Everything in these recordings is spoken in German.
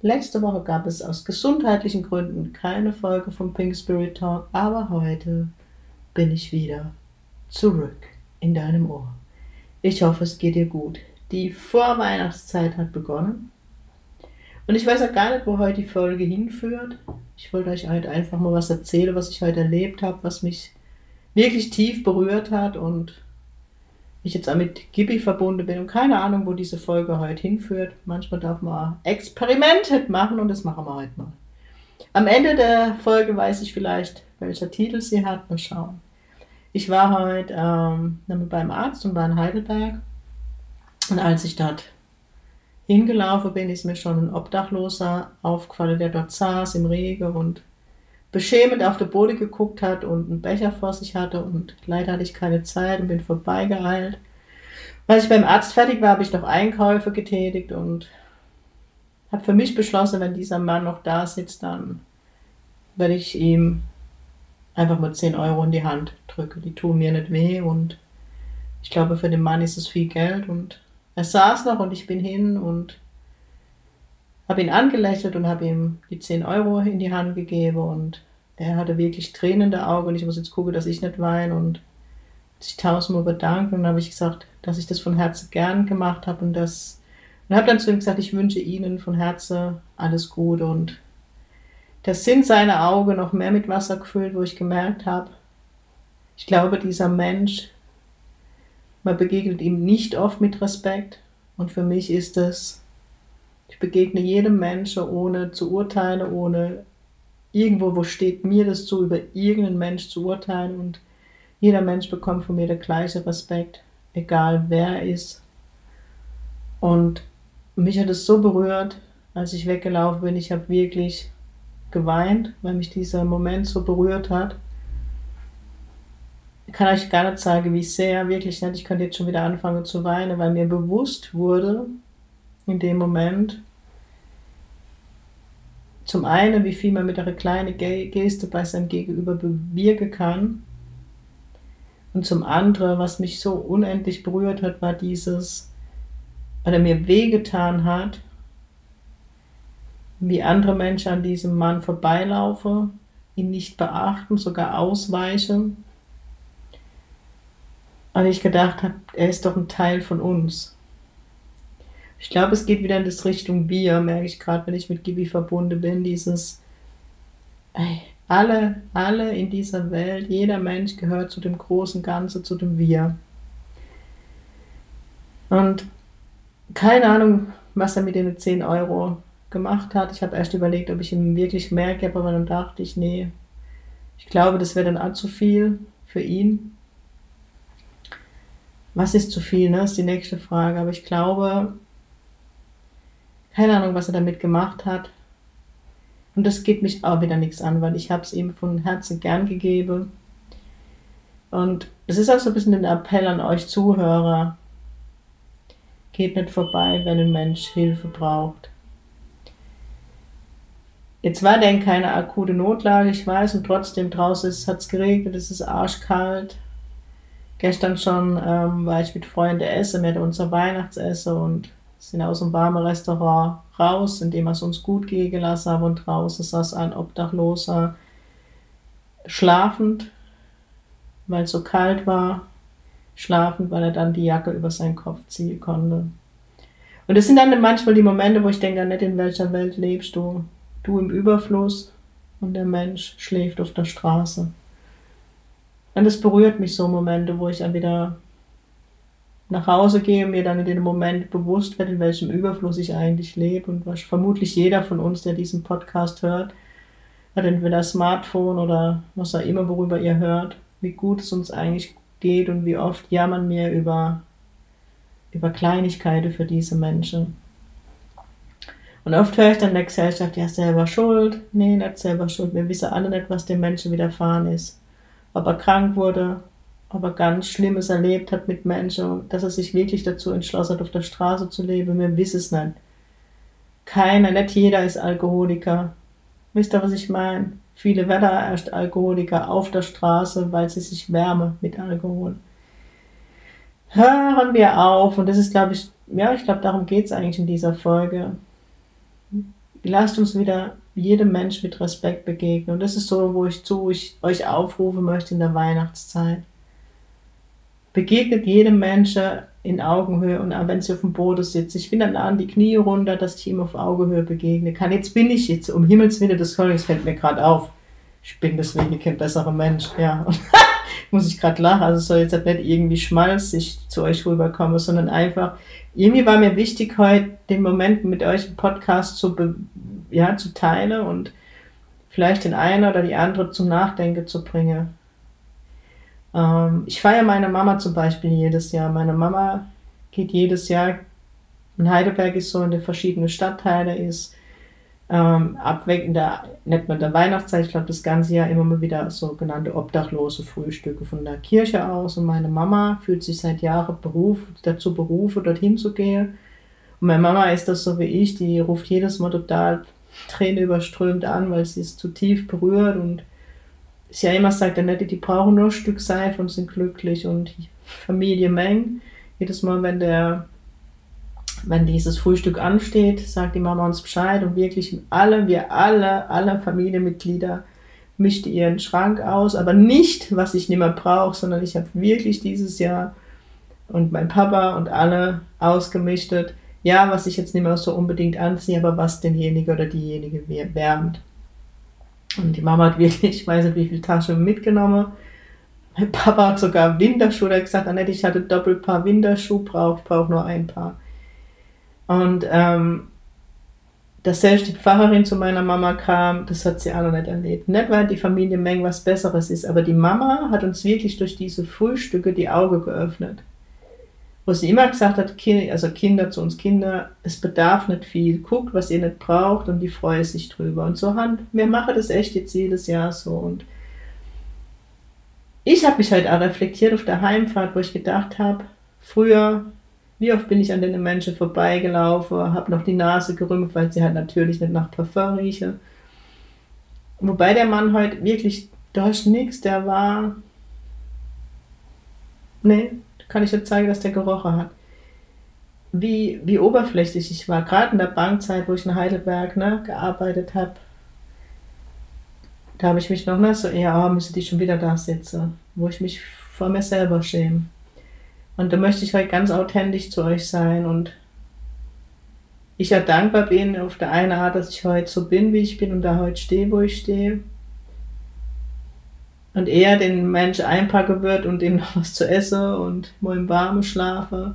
Letzte Woche gab es aus gesundheitlichen Gründen keine Folge vom Pink Spirit Talk, aber heute bin ich wieder zurück in deinem Ohr. Ich hoffe, es geht dir gut. Die Vorweihnachtszeit hat begonnen. Und ich weiß auch gar nicht, wo heute die Folge hinführt. Ich wollte euch halt einfach mal was erzählen, was ich heute erlebt habe, was mich wirklich tief berührt hat und ich jetzt auch mit Gibi verbunden bin und keine Ahnung, wo diese Folge heute hinführt. Manchmal darf man Experimente machen und das machen wir heute mal. Am Ende der Folge weiß ich vielleicht, welcher Titel sie hat. Mal schauen. Ich war heute ähm, beim Arzt und war in Heidelberg. Und als ich dort hingelaufen bin, ist mir schon ein Obdachloser aufgefallen, der dort saß im Regen und beschämend auf den Boden geguckt hat und einen Becher vor sich hatte und leider hatte ich keine Zeit und bin vorbeigeeilt. Als ich beim Arzt fertig war, habe ich noch Einkäufe getätigt und habe für mich beschlossen, wenn dieser Mann noch da sitzt, dann werde ich ihm einfach mal 10 Euro in die Hand drücken. Die tun mir nicht weh und ich glaube, für den Mann ist es viel Geld und er saß noch und ich bin hin und habe ihn angelächelt und habe ihm die 10 Euro in die Hand gegeben und er hatte wirklich Tränen in der Augen und ich muss jetzt gucken, dass ich nicht weine und sich tausendmal bedankt und dann habe ich gesagt, dass ich das von Herzen gern gemacht habe und das und habe dann zu ihm gesagt, ich wünsche Ihnen von Herzen alles Gute und das sind seine Augen noch mehr mit Wasser gefüllt, wo ich gemerkt habe, ich glaube, dieser Mensch, man begegnet ihm nicht oft mit Respekt und für mich ist es ich begegne jedem Menschen ohne zu urteilen, ohne irgendwo, wo steht mir das zu, über irgendeinen Mensch zu urteilen und jeder Mensch bekommt von mir den gleichen Respekt, egal wer er ist. Und mich hat es so berührt, als ich weggelaufen bin. Ich habe wirklich geweint, weil mich dieser Moment so berührt hat. Ich kann euch gar nicht sagen, wie sehr, wirklich nicht. Ich könnte jetzt schon wieder anfangen zu weinen, weil mir bewusst wurde, in dem Moment. Zum einen, wie viel man mit einer kleinen Geste bei seinem Gegenüber bewirken kann. Und zum anderen, was mich so unendlich berührt hat, war dieses, weil er mir wehgetan hat, wie andere Menschen an diesem Mann vorbeilaufen, ihn nicht beachten, sogar ausweichen. Und ich gedacht habe, er ist doch ein Teil von uns. Ich glaube, es geht wieder in das Richtung Wir, merke ich gerade, wenn ich mit Gibi verbunden bin, dieses ey, alle, alle in dieser Welt, jeder Mensch gehört zu dem großen Ganzen, zu dem Wir. Und keine Ahnung, was er mit den 10 Euro gemacht hat. Ich habe erst überlegt, ob ich ihm wirklich mehr gebe, aber dann dachte ich, nee, ich glaube, das wäre dann auch zu viel für ihn. Was ist zu viel, ne? ist die nächste Frage. Aber ich glaube, keine Ahnung, was er damit gemacht hat. Und das geht mich auch wieder nichts an, weil ich habe es ihm von Herzen gern gegeben. Und es ist auch so ein bisschen ein Appell an euch Zuhörer. Geht nicht vorbei, wenn ein Mensch Hilfe braucht. Jetzt war denn keine akute Notlage, ich weiß, und trotzdem draußen hat es geregnet, es ist arschkalt. Gestern schon ähm, war ich mit Freunden essen, wir hatten unser Weihnachtsessen und sind aus dem warmen Restaurant raus, in dem wir es uns gut gehen gelassen haben und draußen saß ein Obdachloser schlafend, weil es so kalt war, schlafend, weil er dann die Jacke über seinen Kopf ziehen konnte. Und es sind dann manchmal die Momente, wo ich denke, nicht in welcher Welt lebst du. Du im Überfluss und der Mensch schläft auf der Straße. Und es berührt mich so Momente, wo ich dann wieder nach Hause gehe und mir dann in dem Moment bewusst werde, in welchem Überfluss ich eigentlich lebe und was vermutlich jeder von uns, der diesen Podcast hört, hat entweder Smartphone oder was auch immer, worüber ihr hört, wie gut es uns eigentlich geht und wie oft jammern wir über, über Kleinigkeiten für diese Menschen. Und oft höre ich dann der Gesellschaft, ja, selber schuld. Nee, nicht selber schuld. Wir wissen alle nicht, was dem Menschen widerfahren ist. Ob er krank wurde, ob er ganz Schlimmes erlebt hat mit Menschen, dass er sich wirklich dazu entschlossen hat, auf der Straße zu leben. Wir wissen es nicht. Keiner, nicht jeder ist Alkoholiker. Wisst ihr, was ich meine? Viele werden erst Alkoholiker auf der Straße, weil sie sich wärmen mit Alkohol. Hören wir auf, und das ist, glaube ich, ja, ich glaube, darum geht es eigentlich in dieser Folge. Lasst uns wieder jedem Mensch mit Respekt begegnen. Und das ist so, wo ich zu ich euch aufrufen möchte in der Weihnachtszeit. Begegnet jedem Menschen in Augenhöhe und auch wenn sie auf dem Boden sitzt. Ich bin dann an die Knie runter, dass ich ihm auf Augenhöhe begegne kann. Jetzt bin ich jetzt, um Himmels Willen, das fällt mir gerade auf. Ich bin deswegen kein besserer Mensch, ja. muss ich gerade lachen. Also soll jetzt nicht irgendwie schmalzig zu euch rüberkommen, sondern einfach, irgendwie war mir wichtig, heute den Moment mit euch im Podcast zu, ja, zu teilen und vielleicht den einen oder die andere zum Nachdenken zu bringen. Ähm, ich feiere meine Mama zum Beispiel jedes Jahr. Meine Mama geht jedes Jahr, in Heidelberg ist so in den verschiedenen Stadtteilen ist, ähm, abweg in der, nicht nur in der Weihnachtszeit, ich glaube das ganze Jahr immer mal wieder sogenannte obdachlose Frühstücke von der Kirche aus und meine Mama fühlt sich seit Jahren beruf, dazu berufen, dorthin zu gehen. Und meine Mama ist das so wie ich, die ruft jedes Mal total Tränen überströmt an, weil sie es zu tief berührt und sie ja immer sagt, Annette, die brauchen nur ein Stück Seife und sind glücklich und Familie Meng. Jedes Mal, wenn der wenn dieses Frühstück ansteht, sagt die Mama uns Bescheid und wirklich alle, wir alle, alle Familienmitglieder mischte ihren Schrank aus, aber nicht, was ich nicht mehr brauche, sondern ich habe wirklich dieses Jahr und mein Papa und alle ausgemischtet, ja, was ich jetzt nicht mehr so unbedingt anziehe, aber was denjenige oder diejenige wärmt. Und die Mama hat wirklich, ich weiß nicht, wie viele Taschen mitgenommen. Mein Papa hat sogar Winterschuhe, er hat gesagt, Annette, ich hatte doppelt Paar Winterschuhe, brauche, brauche nur ein Paar. Und ähm, dass selbst die Pfarrerin zu meiner Mama kam, das hat sie auch noch nicht erlebt. Nicht, weil die Familie Meng was Besseres ist, aber die Mama hat uns wirklich durch diese Frühstücke die Augen geöffnet. Wo sie immer gesagt hat, also Kinder zu uns Kinder, es bedarf nicht viel, guckt, was ihr nicht braucht und die freuen sich drüber. Und so haben, wir machen das echt jetzt jedes Jahr so. Und ich habe mich halt auch reflektiert auf der Heimfahrt, wo ich gedacht habe, früher wie oft bin ich an den Menschen vorbeigelaufen, habe noch die Nase gerümpft, weil sie halt natürlich nicht nach Parfum rieche. Wobei der Mann heute wirklich, da ist nichts, der war. Nee, kann ich jetzt zeigen, dass der gerochen hat. Wie, wie oberflächlich ich war, gerade in der Bankzeit, wo ich in Heidelberg ne, gearbeitet habe. Da habe ich mich noch nicht so eher, oh, müsste die schon wieder da sitzen, wo ich mich vor mir selber schäme. Und da möchte ich halt ganz authentisch zu euch sein und ich ja dankbar bin auf der einen Art, dass ich heute so bin, wie ich bin und da heute stehe, wo ich stehe. Und eher den Mensch einpacken wird und ihm noch was zu essen und wo im Warmen schlafe.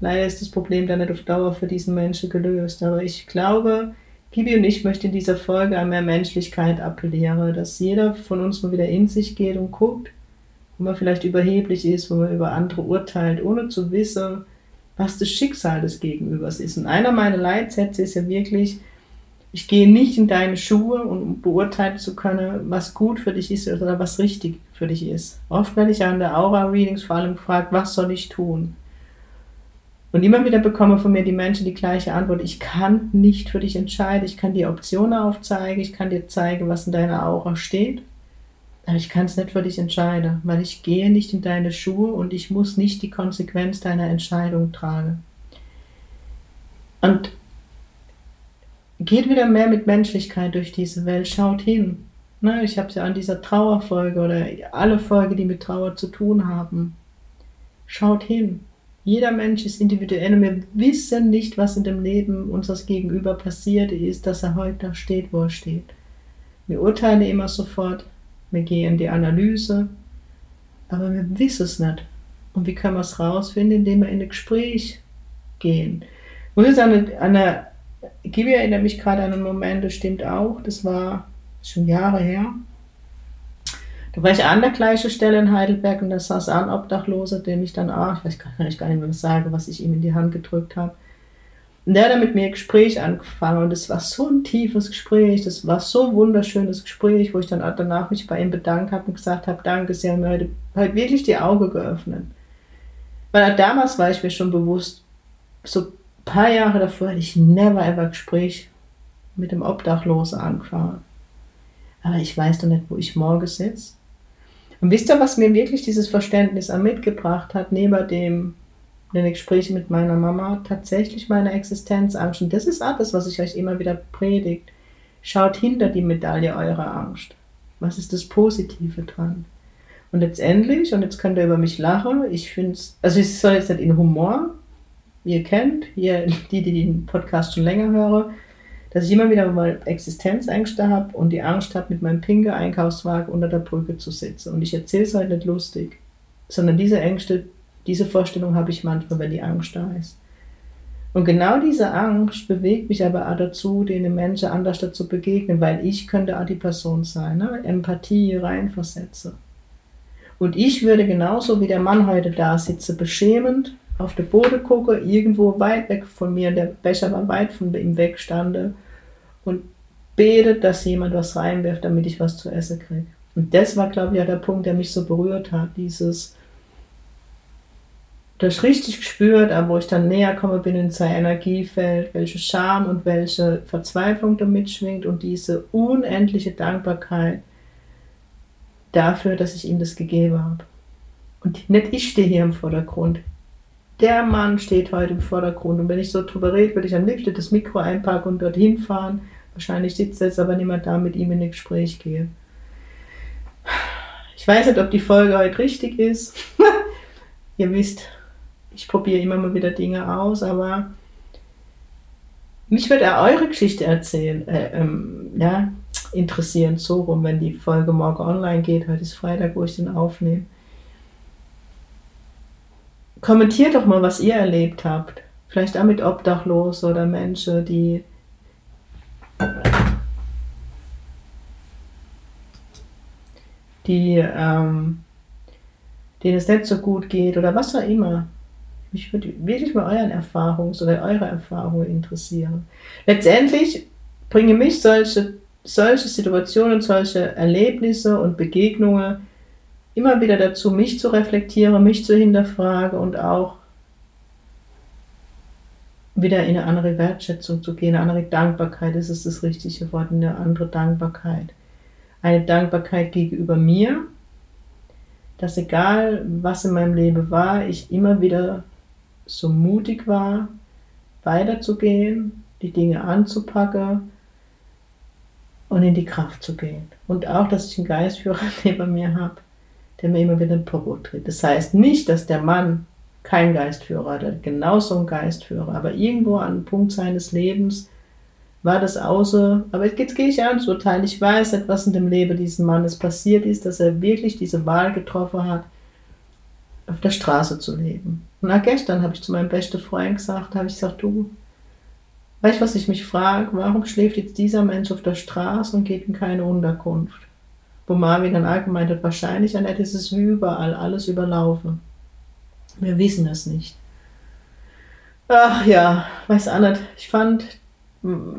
Leider ist das Problem dann nicht auf Dauer für diesen Menschen gelöst. Aber ich glaube, Gibi und ich möchten in dieser Folge an mehr Menschlichkeit appellieren, dass jeder von uns mal wieder in sich geht und guckt, wo man vielleicht überheblich ist, wo man über andere urteilt, ohne zu wissen, was das Schicksal des Gegenübers ist. Und einer meiner Leitsätze ist ja wirklich, ich gehe nicht in deine Schuhe, um beurteilen zu können, was gut für dich ist oder was richtig für dich ist. Oft werde ich an der Aura-Readings vor allem gefragt, was soll ich tun? Und immer wieder bekommen von mir die Menschen die gleiche Antwort. Ich kann nicht für dich entscheiden. Ich kann dir Optionen aufzeigen. Ich kann dir zeigen, was in deiner Aura steht. Aber ich kann es nicht für dich entscheiden, weil ich gehe nicht in deine Schuhe und ich muss nicht die Konsequenz deiner Entscheidung tragen. Und geht wieder mehr mit Menschlichkeit durch diese Welt, schaut hin. Ne, ich habe es ja an dieser Trauerfolge oder alle Folgen, die mit Trauer zu tun haben. Schaut hin. Jeder Mensch ist individuell und wir wissen nicht, was in dem Leben unseres Gegenüber passiert ist, dass er heute da steht, wo er steht. Wir urteilen immer sofort, wir gehen in die Analyse, aber wir wissen es nicht. Und wie können wir es rausfinden? Indem wir in ein Gespräch gehen. Und jetzt eine, eine Gibi erinnert mich gerade an einen Moment, das stimmt auch, das war schon Jahre her. Da war ich an der gleichen Stelle in Heidelberg und da saß ein Obdachloser, dem ich dann, ah, ich weiß gar nicht, gar nicht mehr sagen, was ich ihm in die Hand gedrückt habe. Und der hat dann mit mir ein Gespräch angefangen und es war so ein tiefes Gespräch, das war so ein wunderschönes Gespräch, wo ich dann danach mich bei ihm bedankt habe und gesagt habe, danke, Sie haben mir heute, heute wirklich die Augen geöffnet. Weil damals war ich mir schon bewusst, so paar Jahre davor hätte ich never ever Gespräch mit dem Obdachlosen angefangen. Aber ich weiß doch nicht, wo ich morgen sitze. Und wisst ihr, was mir wirklich dieses Verständnis mitgebracht hat, neben dem den Gesprächen mit meiner Mama, tatsächlich meine Existenzangst. Und das ist alles, was ich euch immer wieder predigt. Schaut hinter die Medaille eurer Angst. Was ist das Positive dran? Und letztendlich, und jetzt könnt ihr über mich lachen, ich finde es, also es soll jetzt nicht in Humor, ihr kennt, hier die, die den Podcast schon länger hören, dass ich immer wieder mal Existenzängste habe und die Angst habe, mit meinem pinke Einkaufswagen unter der Brücke zu sitzen. Und ich erzähle es halt nicht lustig, sondern diese Ängste, diese Vorstellung habe ich manchmal, wenn die Angst da ist. Und genau diese Angst bewegt mich aber auch dazu, den Menschen anders dazu begegnen, weil ich könnte auch die Person sein, ne? Empathie reinversetze. Und ich würde genauso wie der Mann heute da sitze, beschämend auf den Boden gucke, irgendwo weit weg von mir, der Becher war weit von ihm weg stande und betet, dass jemand was reinwirft, damit ich was zu essen kriege. Und das war, glaube ich, ja der Punkt, der mich so berührt hat, dieses, das richtig gespürt, aber wo ich dann näher komme bin in sein Energiefeld, welche Scham und welche Verzweiflung da mitschwingt und diese unendliche Dankbarkeit, dafür, dass ich ihm das gegeben habe. Und nicht ich stehe hier im Vordergrund. Der Mann steht heute im Vordergrund. Und wenn ich so drüber rede, würde ich am liebsten das Mikro einpacken und dorthin fahren. Wahrscheinlich sitzt jetzt aber niemand da, mit ihm in ein Gespräch gehe. Ich weiß nicht, ob die Folge heute richtig ist. Ihr wisst, ich probiere immer mal wieder Dinge aus, aber mich würde er eure Geschichte erzählen. Äh, ähm, ja, interessieren, so rum, wenn die Folge morgen online geht. Heute ist Freitag, wo ich den aufnehme. Kommentiert doch mal, was ihr erlebt habt. Vielleicht auch mit Obdachlos oder Menschen, die die ähm, denen es nicht so gut geht oder was auch immer. Mich würde wirklich mal euren Erfahrungs- oder eure Erfahrungen interessieren. Letztendlich bringen mich solche solche Situationen, solche Erlebnisse und Begegnungen immer wieder dazu, mich zu reflektieren, mich zu hinterfragen und auch wieder in eine andere Wertschätzung zu gehen, eine andere Dankbarkeit, das ist das richtige Wort, eine andere Dankbarkeit. Eine Dankbarkeit gegenüber mir, dass egal was in meinem Leben war, ich immer wieder so mutig war, weiterzugehen, die Dinge anzupacken und in die Kraft zu gehen. Und auch, dass ich einen Geistführer neben mir habe, der mir immer wieder ein Popo tritt. Das heißt nicht, dass der Mann kein Geistführer hat, genauso ein Geistführer, aber irgendwo an einem Punkt seines Lebens war das außer, aber jetzt gehe ich an zu urteilen, ich weiß nicht, was in dem Leben dieses Mannes passiert ist, dass er wirklich diese Wahl getroffen hat, auf der Straße zu leben. Und auch gestern habe ich zu meinem besten Freund gesagt, habe ich gesagt, du, Weißt du, was ich mich frage? Warum schläft jetzt dieser Mensch auf der Straße und geht in keine Unterkunft? Wo Marvin dann allgemein hat, wahrscheinlich an ist es wie überall, alles überlaufen. Wir wissen es nicht. Ach ja, weiß auch nicht. Ich fand,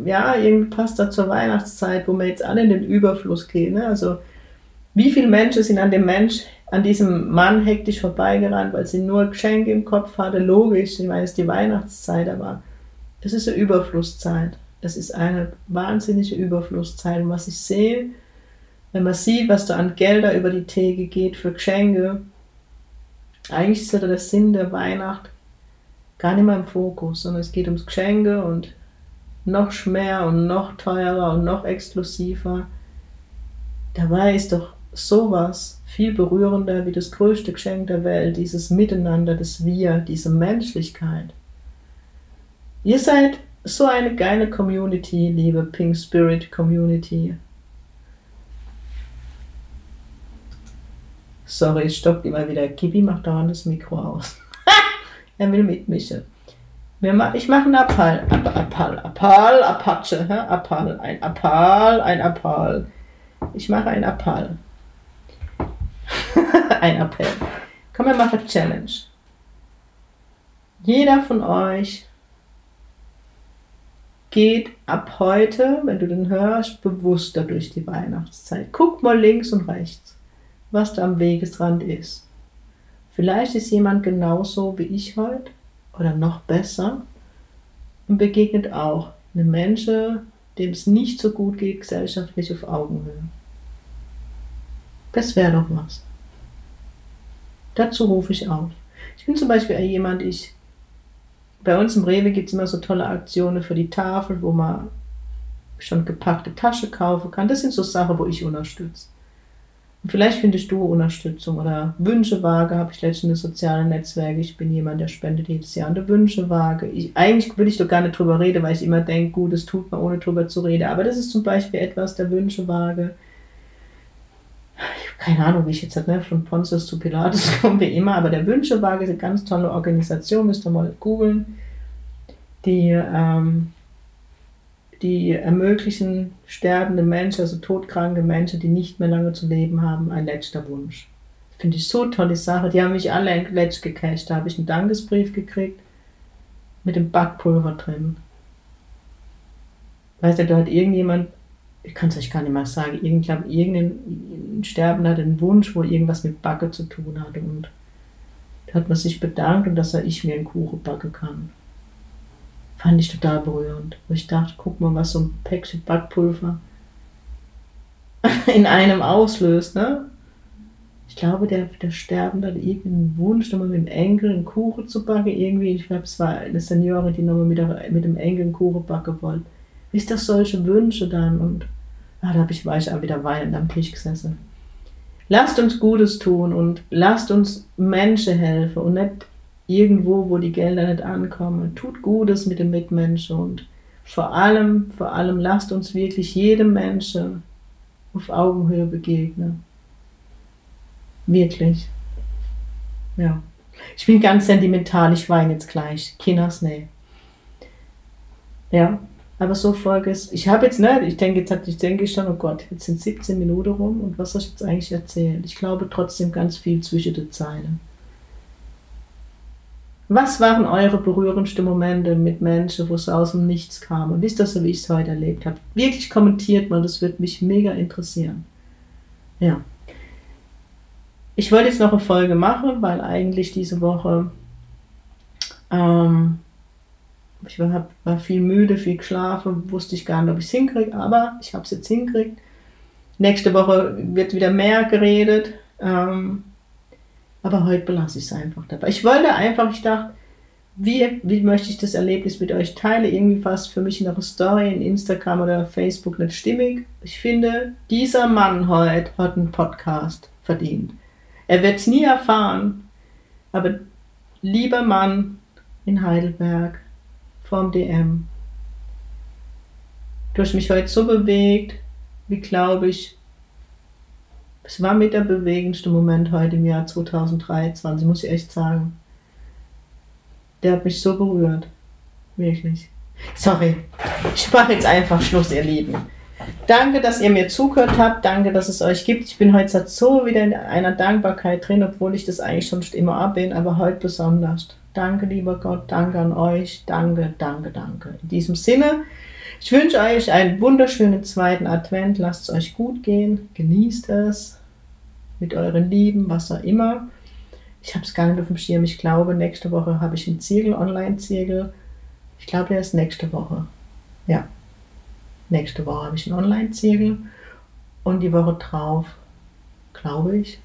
ja, irgendwie passt das zur Weihnachtszeit, wo wir jetzt alle in den Überfluss gehen. Ne? Also, wie viele Menschen sind an dem Mensch, an diesem Mann hektisch vorbeigerannt, weil sie nur Geschenke im Kopf hatte? Logisch, ich meine, es ist die Weihnachtszeit, aber das ist eine Überflusszeit. Das ist eine wahnsinnige Überflusszeit. Und was ich sehe, wenn man sieht, was da an Gelder über die Theke geht für Geschenke, eigentlich ist ja der Sinn der Weihnacht gar nicht mehr im Fokus, sondern es geht ums Geschenke und noch mehr und noch teurer und noch exklusiver. Dabei ist doch sowas viel berührender wie das größte Geschenk der Welt, dieses Miteinander, das Wir, diese Menschlichkeit. Ihr seid so eine geile Community, liebe Pink Spirit Community. Sorry, es stockt immer wieder. Kibi macht dauernd das Mikro aus. er will mitmischen. Ich mache einen Appal. Appal, Appal, Apache. Appal, ein Appal, ein Appal. Ich mache einen Appal. ein Appell. Komm, wir machen Challenge. Jeder von euch geht ab heute, wenn du den hörst, bewusster durch die Weihnachtszeit. Guck mal links und rechts, was da am Wegesrand ist. Vielleicht ist jemand genauso wie ich heute oder noch besser und begegnet auch einem Menschen, dem es nicht so gut geht, gesellschaftlich auf Augenhöhe. Das wäre doch was. Dazu rufe ich auf. Ich bin zum Beispiel jemand, ich, bei uns im Rewe gibt es immer so tolle Aktionen für die Tafel, wo man schon gepackte Tasche kaufen kann. Das sind so Sachen, wo ich unterstütze. Und vielleicht findest du Unterstützung oder Wünschewaage habe ich letztens in sozialen Netzwerke. Ich bin jemand, der spendet jedes Jahr eine Wünschewaage. Ich, eigentlich will ich doch gar nicht drüber reden, weil ich immer denke, gut, das tut man ohne drüber zu reden. Aber das ist zum Beispiel etwas der Wünschewaage keine Ahnung, wie ich jetzt ne, von Pontius zu Pilatus komme, wie immer, aber der Wünschewagen ist eine ganz tolle Organisation, müsst ihr mal googeln, die, ähm, die ermöglichen sterbende Menschen, also todkranke Menschen, die nicht mehr lange zu leben haben, ein letzter Wunsch. Finde ich so tolle Sache. Die haben mich alle letzt gecasht. Da habe ich einen Dankesbrief gekriegt mit dem Backpulver drin. Weißt du, da hat irgendjemand ich kann es euch gar nicht mal sagen, irgendein, irgendein Sterbender hat einen Wunsch, wo irgendwas mit Backe zu tun hat. Und da hat man sich bedankt und dass er ich mir einen Kuchen backen kann. Fand ich total berührend. Wo ich dachte, guck mal, was so ein Päckchen Backpulver in einem auslöst, ne? Ich glaube, der, der Sterbende hat irgendeinen Wunsch, nochmal mit dem Enkel einen Kuchen zu backen. Irgendwie, ich glaube, es war eine Seniorin, die nochmal mit, mit dem Enkel einen Kuchen backen wollte. Ist das solche Wünsche dann? Und Ah, da habe ich, war ich auch wieder weinend am Tisch gesessen. Lasst uns Gutes tun und lasst uns Menschen helfen und nicht irgendwo, wo die Gelder nicht ankommen. Tut Gutes mit den Mitmenschen und vor allem, vor allem lasst uns wirklich jedem Menschen auf Augenhöhe begegnen. Wirklich. Ja. Ich bin ganz sentimental, ich weine jetzt gleich. Kinders, nee. Ja, aber so Folge ist, ich habe jetzt, ne, ich denke, jetzt ich denke schon, oh Gott, jetzt sind 17 Minuten rum und was soll ich jetzt eigentlich erzählen? Ich glaube trotzdem ganz viel zwischen den Zeilen. Was waren eure berührendsten Momente mit Menschen, wo es aus dem Nichts kam? Und wisst ihr so, wie ich es heute erlebt habe? Wirklich kommentiert mal, das würde mich mega interessieren. Ja. Ich wollte jetzt noch eine Folge machen, weil eigentlich diese Woche ähm, ich war, war viel müde, viel geschlafen, wusste ich gar nicht, ob ich es hinkriege, aber ich habe es jetzt hinkriegt. Nächste Woche wird wieder mehr geredet. Ähm, aber heute belasse ich es einfach dabei. Ich wollte einfach, ich dachte, wie, wie möchte ich das Erlebnis mit euch teilen? Irgendwie fast für mich in einer Story in Instagram oder Facebook nicht stimmig. Ich finde, dieser Mann heute hat einen Podcast verdient. Er wird es nie erfahren, aber lieber Mann in Heidelberg, vom DM. Du hast mich heute so bewegt, wie glaube ich, es war mit der bewegendste Moment heute im Jahr 2023, muss ich echt sagen. Der hat mich so berührt. Wirklich. Sorry, ich mache jetzt einfach Schluss, ihr Lieben. Danke, dass ihr mir zugehört habt. Danke, dass es euch gibt. Ich bin heute so wieder in einer Dankbarkeit drin, obwohl ich das eigentlich schon immer bin, aber heute besonders. Danke, lieber Gott. Danke an euch. Danke, danke, danke. In diesem Sinne, ich wünsche euch einen wunderschönen zweiten Advent. Lasst es euch gut gehen. Genießt es mit euren Lieben, was auch immer. Ich habe es gar nicht auf dem Schirm. Ich glaube, nächste Woche habe ich einen Ziegel, Online-Ziegel. Ich glaube, der ist nächste Woche. Ja. Nächste Woche habe ich einen Online-Ziegel. Und die Woche drauf, glaube ich,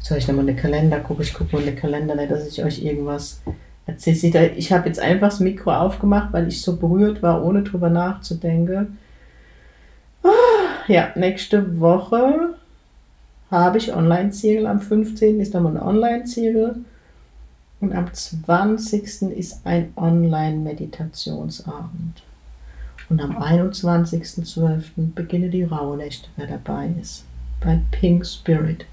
soll ich nochmal in den Kalender gucken? Ich gucke mal in den Kalender, nicht, dass ich euch irgendwas erzähle. Ich habe jetzt einfach das Mikro aufgemacht, weil ich so berührt war, ohne drüber nachzudenken. Ah, ja, nächste Woche habe ich Online-Ziegel. Am 15. ist nochmal ein Online-Ziegel. Und am 20. ist ein Online-Meditationsabend. Und am 21.12. beginne die Rauhnächte, wer dabei ist. Bei Pink Spirit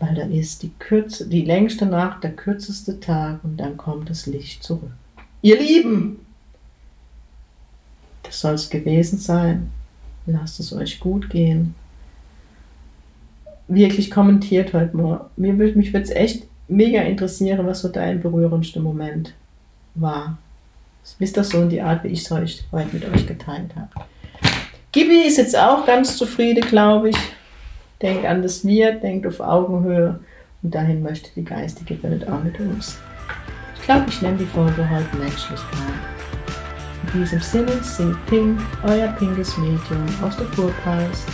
weil da ist die, Kürze, die längste Nacht, der kürzeste Tag und dann kommt das Licht zurück. Ihr Lieben, das soll es gewesen sein. Lasst es euch gut gehen. Wirklich kommentiert heute mal. Mir, mich würde es echt mega interessieren, was so dein berührendster Moment war. Ist das so in die Art, wie ich es heute mit euch geteilt habe. Gibi ist jetzt auch ganz zufrieden, glaube ich. Denkt an das Wir, denkt auf Augenhöhe und dahin möchte die geistige Welt auch mit uns. Ich glaube, ich nenne die Folge heute Menschlichkeit. In diesem Sinne singt Pink, euer pinkes Medium aus der Kurpreis